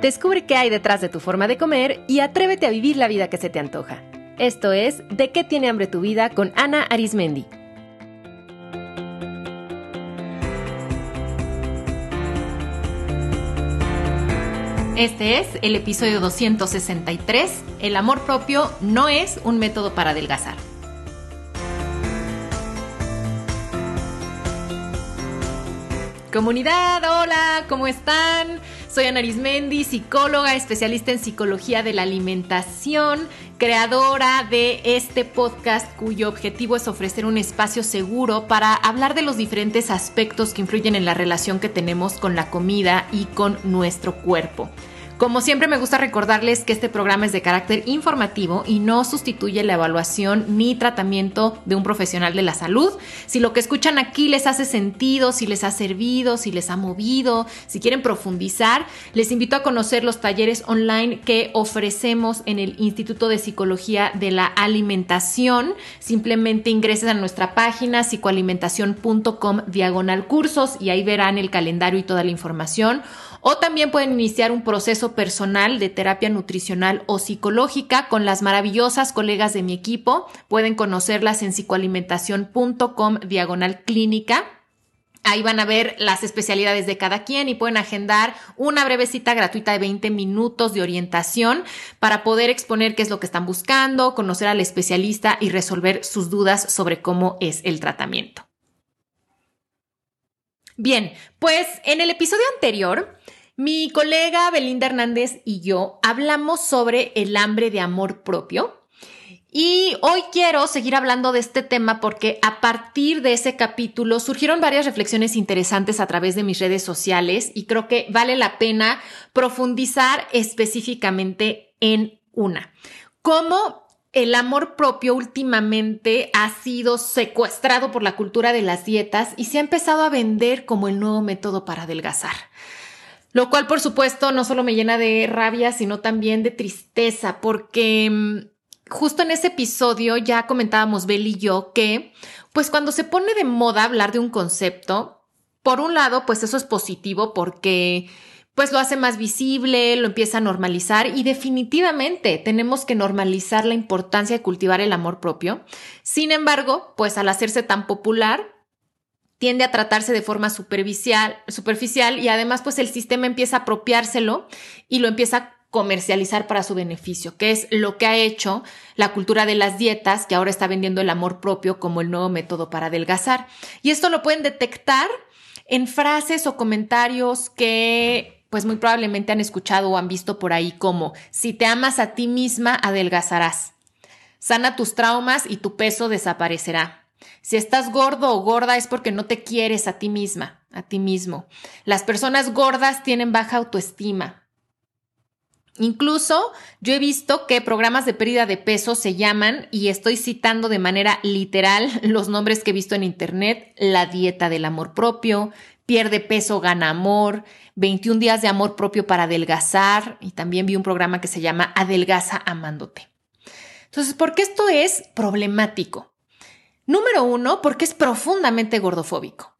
Descubre qué hay detrás de tu forma de comer y atrévete a vivir la vida que se te antoja. Esto es De qué tiene hambre tu vida con Ana Arismendi. Este es el episodio 263. El amor propio no es un método para adelgazar. Comunidad, hola, ¿cómo están? Soy Ana Arismendi, psicóloga, especialista en psicología de la alimentación, creadora de este podcast cuyo objetivo es ofrecer un espacio seguro para hablar de los diferentes aspectos que influyen en la relación que tenemos con la comida y con nuestro cuerpo. Como siempre me gusta recordarles que este programa es de carácter informativo y no sustituye la evaluación ni tratamiento de un profesional de la salud. Si lo que escuchan aquí les hace sentido, si les ha servido, si les ha movido, si quieren profundizar, les invito a conocer los talleres online que ofrecemos en el Instituto de Psicología de la Alimentación. Simplemente ingresen a nuestra página psicoalimentación.com diagonal cursos y ahí verán el calendario y toda la información o también pueden iniciar un proceso personal de terapia nutricional o psicológica con las maravillosas colegas de mi equipo. Pueden conocerlas en psicoalimentación.com diagonal clínica. Ahí van a ver las especialidades de cada quien y pueden agendar una breve cita gratuita de 20 minutos de orientación para poder exponer qué es lo que están buscando, conocer al especialista y resolver sus dudas sobre cómo es el tratamiento. Bien, pues en el episodio anterior mi colega Belinda Hernández y yo hablamos sobre el hambre de amor propio. Y hoy quiero seguir hablando de este tema porque a partir de ese capítulo surgieron varias reflexiones interesantes a través de mis redes sociales y creo que vale la pena profundizar específicamente en una. ¿Cómo el amor propio últimamente ha sido secuestrado por la cultura de las dietas y se ha empezado a vender como el nuevo método para adelgazar? Lo cual, por supuesto, no solo me llena de rabia, sino también de tristeza, porque mm, justo en ese episodio ya comentábamos Bel y yo que, pues cuando se pone de moda hablar de un concepto, por un lado, pues eso es positivo porque pues lo hace más visible, lo empieza a normalizar y definitivamente tenemos que normalizar la importancia de cultivar el amor propio. Sin embargo, pues al hacerse tan popular, tiende a tratarse de forma superficial, superficial y además pues el sistema empieza a apropiárselo y lo empieza a comercializar para su beneficio, que es lo que ha hecho la cultura de las dietas, que ahora está vendiendo el amor propio como el nuevo método para adelgazar. Y esto lo pueden detectar en frases o comentarios que pues muy probablemente han escuchado o han visto por ahí como, si te amas a ti misma, adelgazarás. Sana tus traumas y tu peso desaparecerá. Si estás gordo o gorda es porque no te quieres a ti misma, a ti mismo. Las personas gordas tienen baja autoestima. Incluso yo he visto que programas de pérdida de peso se llaman, y estoy citando de manera literal los nombres que he visto en internet, la dieta del amor propio, pierde peso, gana amor, 21 días de amor propio para adelgazar, y también vi un programa que se llama Adelgaza amándote. Entonces, ¿por qué esto es problemático? Número uno, porque es profundamente gordofóbico.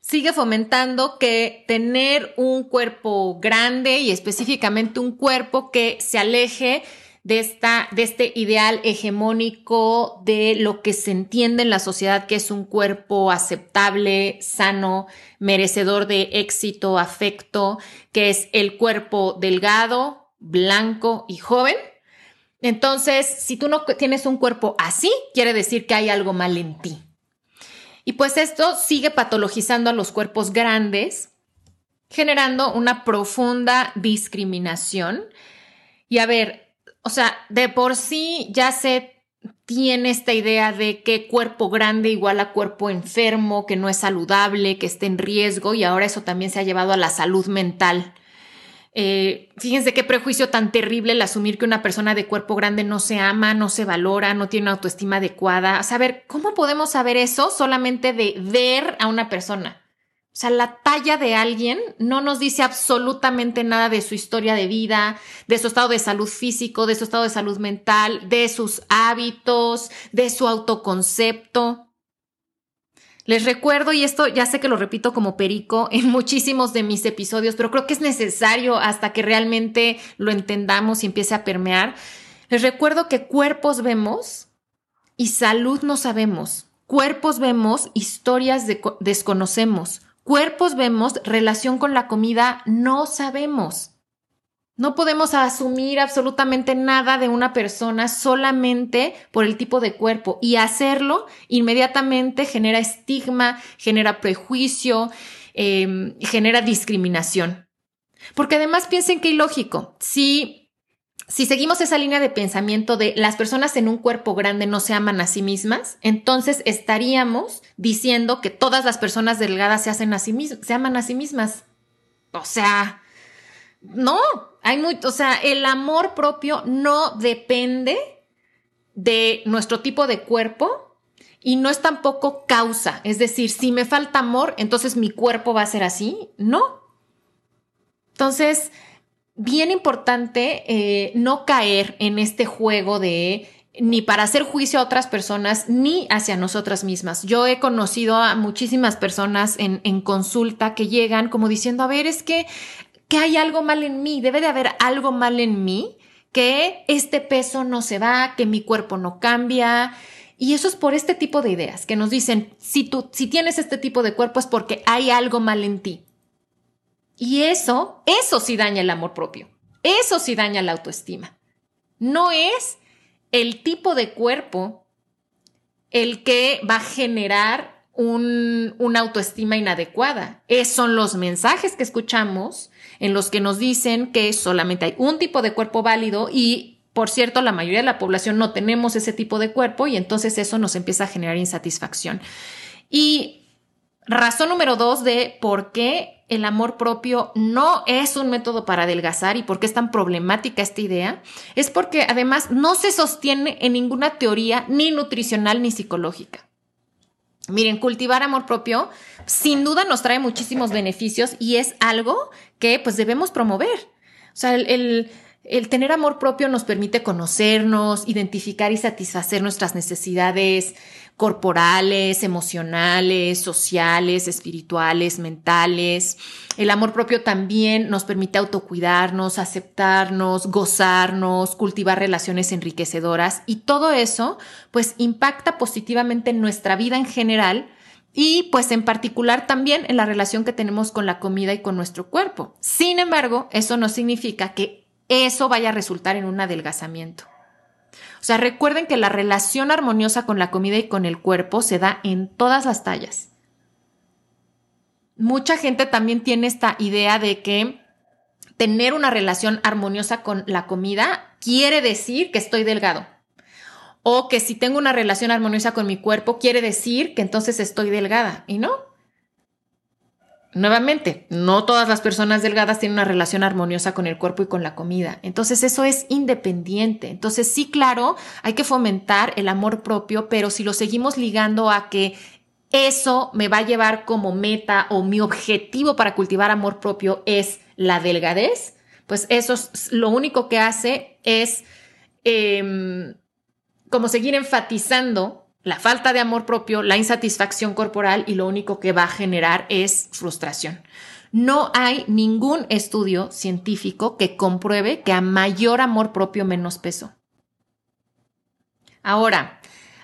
Sigue fomentando que tener un cuerpo grande y específicamente un cuerpo que se aleje de, esta, de este ideal hegemónico de lo que se entiende en la sociedad que es un cuerpo aceptable, sano, merecedor de éxito, afecto, que es el cuerpo delgado, blanco y joven entonces, si tú no tienes un cuerpo así, quiere decir que hay algo mal en ti. Y pues esto sigue patologizando a los cuerpos grandes, generando una profunda discriminación. Y a ver, o sea, de por sí ya se tiene esta idea de que cuerpo grande igual a cuerpo enfermo, que no es saludable, que esté en riesgo, y ahora eso también se ha llevado a la salud mental eh, fíjense qué prejuicio tan terrible el asumir que una persona de cuerpo grande no se ama, no se valora, no tiene una autoestima adecuada. A saber, ¿cómo podemos saber eso solamente de ver a una persona? O sea, la talla de alguien no nos dice absolutamente nada de su historia de vida, de su estado de salud físico, de su estado de salud mental, de sus hábitos, de su autoconcepto. Les recuerdo, y esto ya sé que lo repito como perico en muchísimos de mis episodios, pero creo que es necesario hasta que realmente lo entendamos y empiece a permear. Les recuerdo que cuerpos vemos y salud no sabemos. Cuerpos vemos, historias desconocemos. Cuerpos vemos, relación con la comida no sabemos. No podemos asumir absolutamente nada de una persona solamente por el tipo de cuerpo y hacerlo inmediatamente genera estigma, genera prejuicio, em, genera discriminación. Porque además piensen que ilógico, si, si seguimos esa línea de pensamiento de las personas en un cuerpo grande no se aman a sí mismas, entonces estaríamos diciendo que todas las personas delgadas se, hacen a sí se aman a sí mismas. O sea, no, hay muy, o sea, el amor propio no depende de nuestro tipo de cuerpo y no es tampoco causa. Es decir, si me falta amor, entonces mi cuerpo va a ser así. No. Entonces, bien importante eh, no caer en este juego de ni para hacer juicio a otras personas ni hacia nosotras mismas. Yo he conocido a muchísimas personas en, en, consulta que llegan como diciendo, a ver, es que que hay algo mal en mí, debe de haber algo mal en mí, que este peso no se va, que mi cuerpo no cambia. Y eso es por este tipo de ideas que nos dicen, si tú, si tienes este tipo de cuerpo es porque hay algo mal en ti. Y eso, eso sí daña el amor propio. Eso sí daña la autoestima. No es el tipo de cuerpo el que va a generar un, una autoestima inadecuada. Es, son los mensajes que escuchamos, en los que nos dicen que solamente hay un tipo de cuerpo válido y, por cierto, la mayoría de la población no tenemos ese tipo de cuerpo y entonces eso nos empieza a generar insatisfacción. Y razón número dos de por qué el amor propio no es un método para adelgazar y por qué es tan problemática esta idea, es porque además no se sostiene en ninguna teoría ni nutricional ni psicológica. Miren, cultivar amor propio sin duda nos trae muchísimos beneficios y es algo que pues debemos promover. O sea, el, el, tener amor propio nos permite conocernos, identificar y satisfacer nuestras necesidades corporales, emocionales, sociales, espirituales, mentales. El amor propio también nos permite autocuidarnos, aceptarnos, gozarnos, cultivar relaciones enriquecedoras y todo eso pues impacta positivamente en nuestra vida en general y pues en particular también en la relación que tenemos con la comida y con nuestro cuerpo. Sin embargo, eso no significa que eso vaya a resultar en un adelgazamiento. O sea, recuerden que la relación armoniosa con la comida y con el cuerpo se da en todas las tallas. Mucha gente también tiene esta idea de que tener una relación armoniosa con la comida quiere decir que estoy delgado o que si tengo una relación armoniosa con mi cuerpo, quiere decir que entonces estoy delgada. Y no. Nuevamente, no todas las personas delgadas tienen una relación armoniosa con el cuerpo y con la comida. Entonces eso es independiente. Entonces sí, claro, hay que fomentar el amor propio, pero si lo seguimos ligando a que eso me va a llevar como meta o mi objetivo para cultivar amor propio es la delgadez, pues eso es, lo único que hace es... Em, como seguir enfatizando la falta de amor propio, la insatisfacción corporal y lo único que va a generar es frustración. No hay ningún estudio científico que compruebe que a mayor amor propio menos peso. Ahora,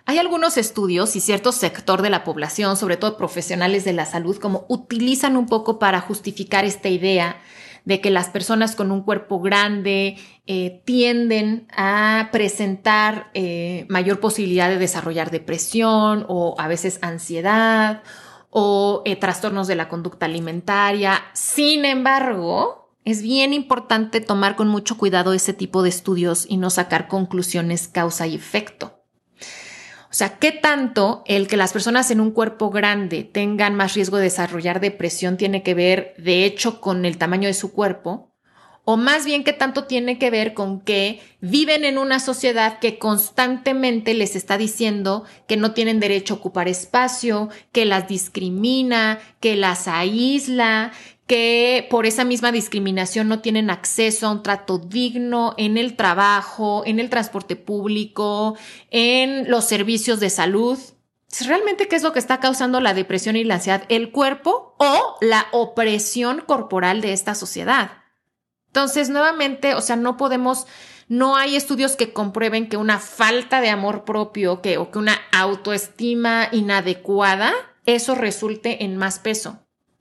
hay algunos estudios y cierto sector de la población, sobre todo profesionales de la salud, como utilizan un poco para justificar esta idea de que las personas con un cuerpo grande eh, tienden a presentar eh, mayor posibilidad de desarrollar depresión o a veces ansiedad o eh, trastornos de la conducta alimentaria. Sin embargo, es bien importante tomar con mucho cuidado ese tipo de estudios y no sacar conclusiones causa y efecto. O sea, ¿qué tanto el que las personas en un cuerpo grande tengan más riesgo de desarrollar depresión tiene que ver, de hecho, con el tamaño de su cuerpo? O más bien, ¿qué tanto tiene que ver con que viven en una sociedad que constantemente les está diciendo que no tienen derecho a ocupar espacio, que las discrimina, que las aísla, que por esa misma discriminación no tienen acceso a un trato digno en el trabajo, en el transporte público, en los servicios de salud. realmente qué es lo que está causando la depresión y la ansiedad, el cuerpo o la opresión corporal de esta sociedad. Entonces, nuevamente, o sea, no podemos, no hay estudios que comprueben que una falta de amor propio que, o que una autoestima inadecuada, eso resulte en más peso,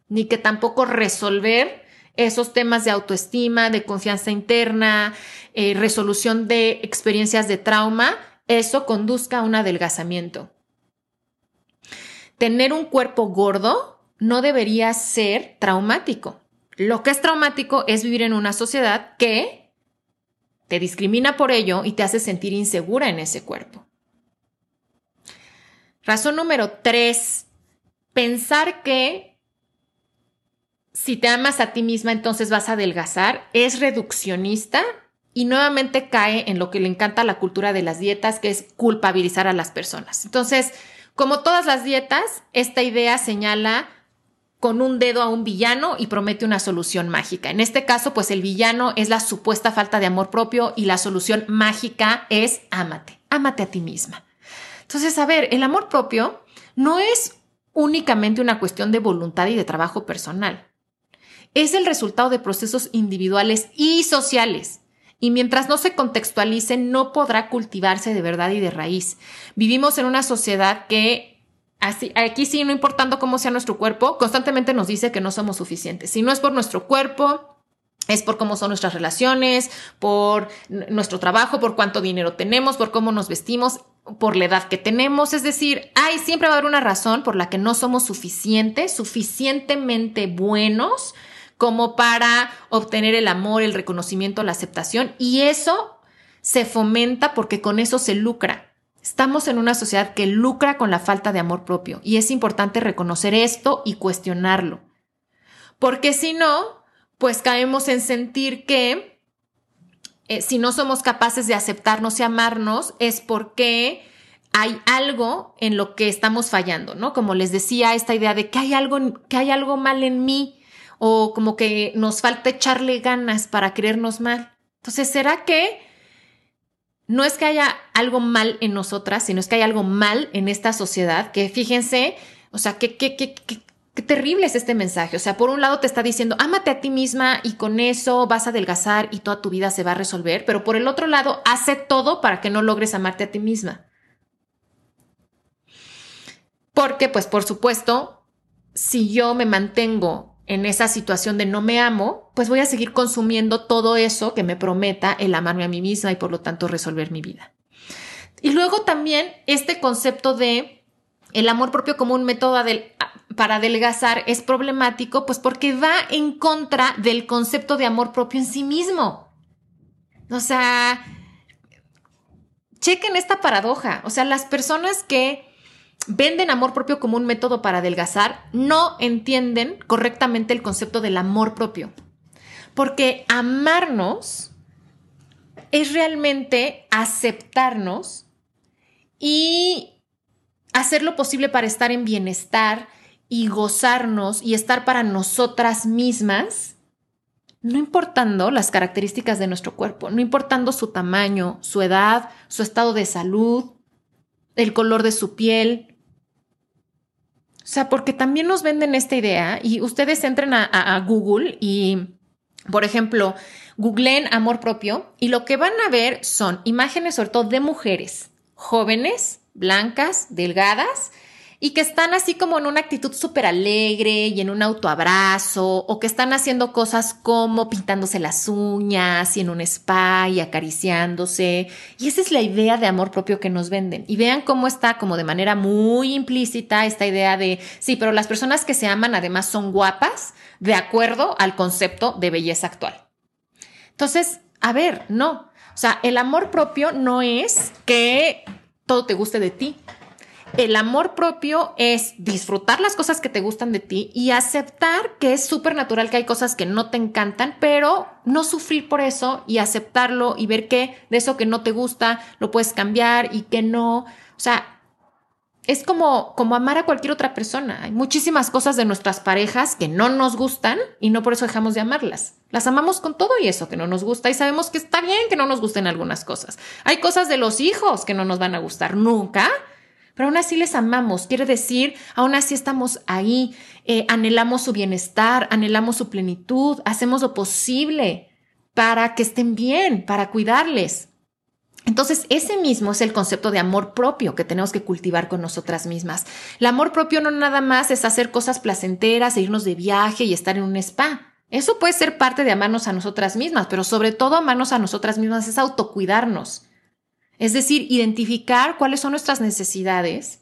ni que tampoco resolver esos temas de autoestima, de confianza interna, eh, resolución de experiencias de trauma, eso conduzca a un adelgazamiento. Tener un cuerpo gordo no debería ser traumático. Lo que es traumático es vivir en una sociedad que te discrimina por ello y te hace sentir insegura en ese cuerpo. Razón número tres, pensar que si te amas a ti misma entonces vas a adelgazar es reduccionista y nuevamente cae en lo que le encanta la cultura de las dietas, que es culpabilizar a las personas. Entonces, como todas las dietas, esta idea señala con un dedo a un villano y promete una solución mágica. En este caso, pues el villano es la supuesta falta de amor propio y la solución mágica es ámate, ámate a ti misma. Entonces, a ver, el amor propio no es únicamente una cuestión de voluntad y de trabajo personal. Es el resultado de procesos individuales y sociales. Y mientras no se contextualice, no podrá cultivarse de verdad y de raíz. Vivimos en una sociedad que Así, aquí sí, no importando cómo sea nuestro cuerpo, constantemente nos dice que no somos suficientes. Si no es por nuestro cuerpo, es por cómo son nuestras relaciones, por nuestro trabajo, por cuánto dinero tenemos, por cómo nos vestimos, por la edad que tenemos. Es decir, hay siempre va a haber una razón por la que no somos suficientes, suficientemente buenos como para obtener el amor, el reconocimiento, la aceptación. Y eso se fomenta porque con eso se lucra. Estamos en una sociedad que lucra con la falta de amor propio y es importante reconocer esto y cuestionarlo. Porque si no, pues caemos en sentir que eh, si no somos capaces de aceptarnos y amarnos es porque hay algo en lo que estamos fallando, ¿no? Como les decía, esta idea de que hay algo, que hay algo mal en mí o como que nos falta echarle ganas para creernos mal. Entonces, ¿será que no es que haya algo mal en nosotras, sino es que hay algo mal en esta sociedad, que fíjense, o sea, qué, qué, qué, qué, terrible es este mensaje. O sea, por un lado te está diciendo, ámate a ti misma y con eso vas a adelgazar y toda tu vida se va a resolver, pero por el otro lado, hace todo para que no logres amarte a ti misma. Porque, pues, por supuesto, si yo me mantengo en esa situación de no me amo, pues voy a seguir consumiendo todo eso que me prometa el amarme a mí misma y por lo tanto resolver mi vida. Y luego también este concepto de el amor propio como un método para adelgazar es problemático, pues porque va en contra del concepto de amor propio en sí mismo. O sea, chequen esta paradoja. O sea, las personas que venden amor propio como un método para adelgazar, no entienden correctamente el concepto del amor propio. Porque amarnos es realmente aceptarnos y hacer lo posible para estar en bienestar y gozarnos y estar para nosotras mismas, no importando las características de nuestro cuerpo, no importando su tamaño, su edad, su estado de salud, el color de su piel, sea, porque también nos venden esta idea y ustedes entren a, Google y, por ejemplo, googleen amor propio y lo que van a ver son imágenes sobre todo de mujeres jóvenes, blancas, delgadas, y que están así como en una actitud súper alegre y en un autoabrazo o que están haciendo cosas como pintándose las uñas y en un spa y acariciándose. Y esa es la idea de amor propio que nos venden. Y vean cómo está como de manera muy implícita esta idea de, sí, pero las personas que se aman además son guapas de acuerdo al concepto de belleza actual. Entonces, a ver, no. O sea, el amor propio no es que todo te guste de ti el amor propio es disfrutar las cosas que te gustan de ti y aceptar que es súper natural que hay cosas que no te encantan, pero no sufrir por eso y aceptarlo y ver que de eso que no te gusta lo puedes cambiar y que no. O sea, es como, como amar a cualquier otra persona. Hay muchísimas cosas de nuestras parejas que no nos gustan y no por eso dejamos de amarlas. Las amamos con todo y eso que no nos gusta y sabemos que está bien que no nos gusten algunas cosas. Hay cosas de los hijos que no nos van a gustar nunca pero aún así les amamos. Quiere decir, aún así estamos ahí, eh, anhelamos su bienestar, anhelamos su plenitud, hacemos lo posible para que estén bien, para cuidarles. Entonces, ese mismo es el concepto de amor propio que tenemos que cultivar con nosotras mismas. El amor propio no nada más es hacer cosas placenteras, e irnos de viaje y estar en un spa. Eso puede ser parte de amarnos a nosotras mismas, pero sobre todo amarnos a nosotras mismas es autocuidarnos. Es decir, identificar cuáles son nuestras necesidades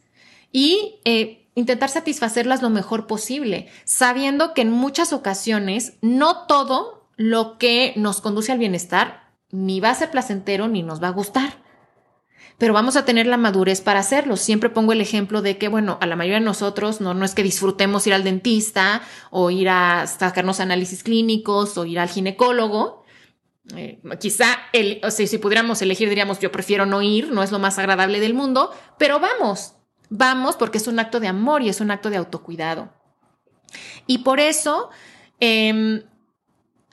y eh, intentar satisfacerlas lo mejor posible, sabiendo que en muchas ocasiones no todo lo que nos conduce al bienestar ni va a ser placentero ni nos va a gustar. Pero vamos a tener la madurez para hacerlo. Siempre pongo el ejemplo de que, bueno, a la mayoría de nosotros no, no es que disfrutemos ir al dentista o ir a sacarnos análisis clínicos o ir al ginecólogo, eh, quizá el, si pudiéramos elegir, diríamos, yo prefiero no ir, no es lo más agradable del mundo, pero vamos, vamos porque es un acto de amor y es un acto de autocuidado. Y por eso, em,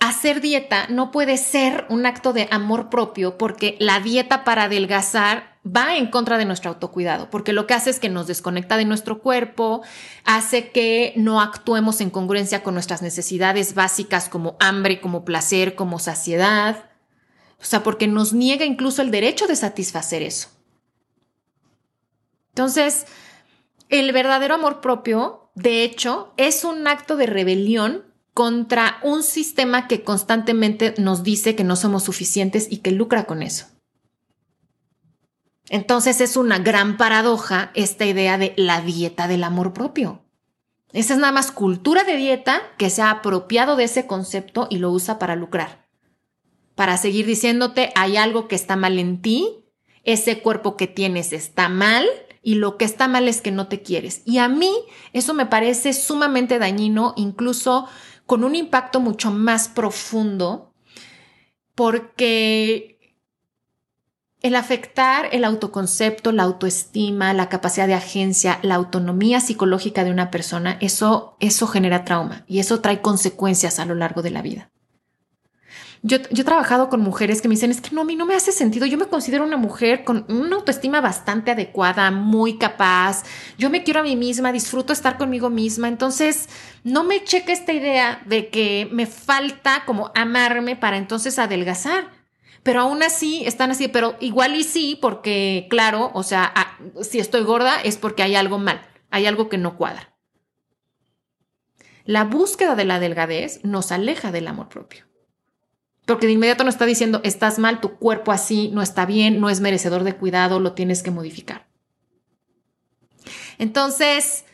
hacer dieta no puede ser un acto de amor propio porque la dieta para adelgazar va en contra de nuestro autocuidado, porque lo que hace es que nos desconecta de nuestro cuerpo, hace que no actuemos en congruencia con nuestras necesidades básicas como hambre, como placer, como saciedad. O sea, porque nos niega incluso el derecho de satisfacer eso. Entonces, el verdadero amor propio, de hecho, es un acto de rebelión contra un sistema que constantemente nos dice que no somos suficientes y que lucra con eso. Entonces es una gran paradoja esta idea de la dieta del amor propio. Esa es nada más cultura de dieta que se ha apropiado de ese concepto y lo usa para lucrar. Para seguir diciéndote hay algo que está mal en ti, ese cuerpo que tienes está mal y lo que está mal es que no te quieres. Y a mí eso me parece sumamente dañino, incluso con un impacto mucho más profundo, porque el afectar el autoconcepto, la autoestima, la capacidad de agencia, la autonomía psicológica de una persona, eso, eso genera trauma y eso trae consecuencias a lo largo de la vida. Yo, he trabajado con mujeres que me dicen, es que no, a mí no me hace sentido. Yo me considero una mujer con una autoestima bastante adecuada, muy capaz. Yo me quiero a mí misma, disfruto estar conmigo misma. Entonces, no me cheque esta idea de que me falta como amarme para entonces adelgazar pero aún así están así, pero igual y sí, porque claro, o sea, si estoy gorda es porque hay algo mal, hay algo que no cuadra. La búsqueda de la delgadez nos aleja del amor propio. Porque de inmediato nos está diciendo, estás mal, tu cuerpo así no está bien, no es merecedor de cuidado, lo tienes que modificar. Entonces,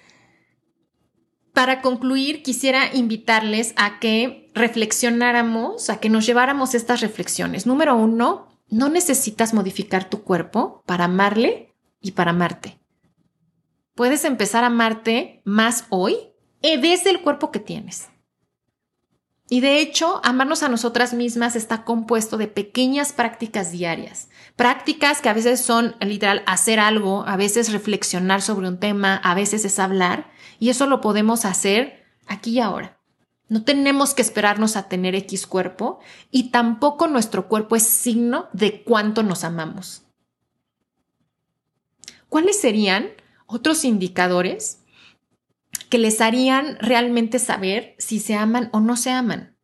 para concluir, quisiera invitarles a que reflexionáramos, a que nos lleváramos estas reflexiones. Número uno, no necesitas modificar tu cuerpo para amarle y para amarte. Puedes empezar a amarte más hoy desde el cuerpo que tienes. Y de hecho, amarnos a nosotras mismas está compuesto de pequeñas prácticas diarias. Prácticas que a veces son literal hacer algo, a veces reflexionar sobre un tema, a veces es hablar y eso lo podemos hacer aquí y ahora. No tenemos que esperarnos a tener X cuerpo y tampoco nuestro cuerpo es signo de cuánto nos amamos. ¿Cuáles serían otros indicadores que les harían realmente saber si se aman o no se aman?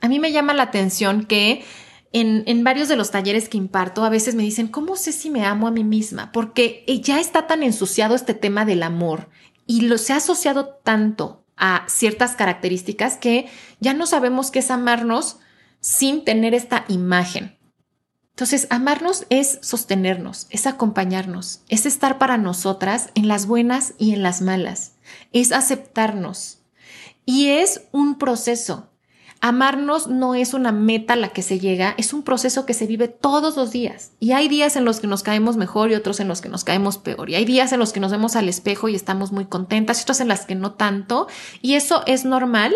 A mí me llama la atención que en, en, varios de los talleres que imparto a veces me dicen, ¿cómo sé si me amo a mí misma? Porque ya está tan ensuciado este tema del amor y lo, se ha asociado tanto a ciertas características que ya no sabemos qué es amarnos sin tener esta imagen. Entonces, amarnos es sostenernos, es acompañarnos, es estar para nosotras en las buenas y en las malas, es aceptarnos. Y es un proceso. Amarnos no es una meta a la que se llega, es un proceso que se vive todos los días. Y hay días en los que nos caemos mejor y otros en los que nos caemos peor. Y hay días en los que nos vemos al espejo y estamos muy contentas y otros en las que no tanto. Y eso es normal.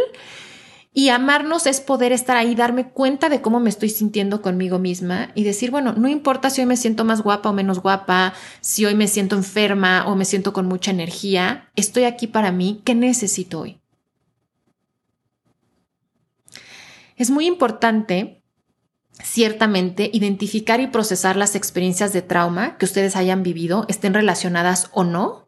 Y amarnos es poder estar ahí, darme cuenta de cómo me estoy sintiendo conmigo misma y decir, bueno, no importa si hoy me siento más guapa o menos guapa, si hoy me siento enferma o me siento con mucha energía, estoy aquí para mí, ¿qué necesito hoy? Es muy importante ciertamente identificar y procesar las experiencias de trauma que ustedes hayan vivido, estén relacionadas o no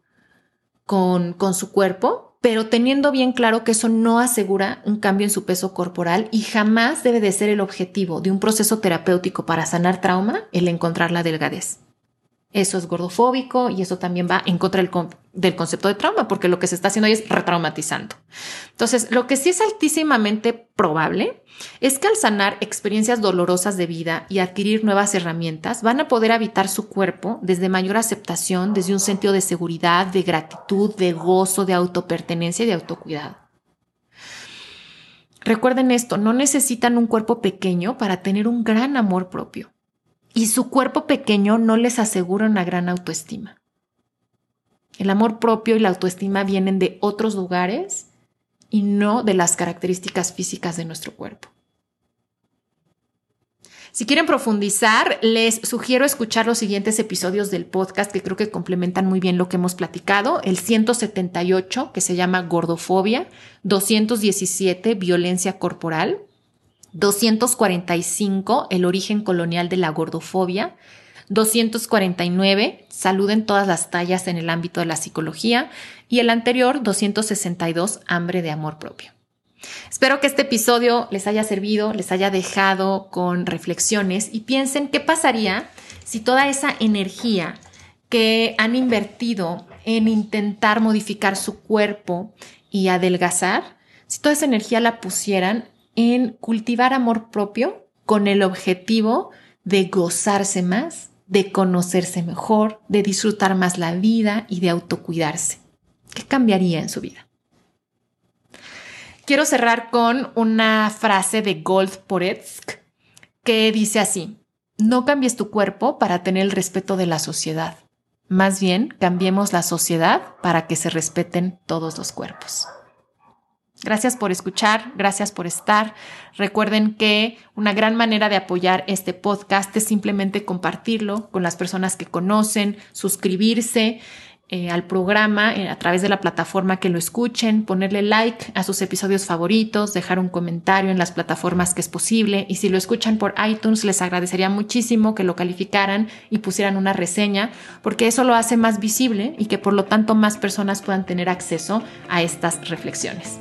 con, con su cuerpo, pero teniendo bien claro que eso no asegura un cambio en su peso corporal y jamás debe de ser el objetivo de un proceso terapéutico para sanar trauma el encontrar la delgadez. Eso es gordofóbico y eso también va en contra del, concepto de trauma, porque lo que se está haciendo ahí es retraumatizando. Entonces, lo que sí es altísimamente probable es que al sanar experiencias dolorosas de vida y adquirir nuevas herramientas, van a poder habitar su cuerpo desde mayor aceptación, desde un sentido de seguridad, de gratitud, de gozo, de autopertenencia y de autocuidado. Recuerden esto, no necesitan un cuerpo pequeño para tener un gran amor propio y su cuerpo pequeño no les asegura una gran autoestima. El amor propio y la autoestima vienen de otros lugares y no de las características físicas de nuestro cuerpo. Si quieren profundizar, les sugiero escuchar los siguientes episodios del podcast que creo que complementan muy bien lo que hemos platicado. El 178, que se llama Gordofobia, 217, Violencia Corporal, 245, el origen colonial de la gordofobia. 249, salud en todas las tallas en el ámbito de la psicología. Y el anterior, 262, hambre de amor propio. Espero que este episodio les haya servido, les haya dejado con reflexiones y piensen qué pasaría si toda esa energía que han invertido en intentar modificar su cuerpo y adelgazar, si toda esa energía la pusieran en cultivar amor propio con el objetivo de gozarse más, de conocerse mejor, de disfrutar más la vida y de autocuidarse. ¿Qué cambiaría en su vida? Quiero cerrar con una frase de Gold Poretsk que dice así, no cambies tu cuerpo para tener el respeto de la sociedad. Más bien, cambiemos la sociedad para que se respeten todos los cuerpos. Gracias por escuchar, gracias por estar. Recuerden que una gran manera de apoyar este podcast es simplemente compartirlo con las personas que conocen, suscribirse eh, al programa eh, a través de la plataforma que lo escuchen, ponerle like a sus episodios favoritos, dejar un comentario en las plataformas que es posible y si lo escuchan por iTunes les agradecería muchísimo que lo calificaran y pusieran una reseña porque eso lo hace más visible y que por lo tanto más personas puedan tener acceso a estas reflexiones.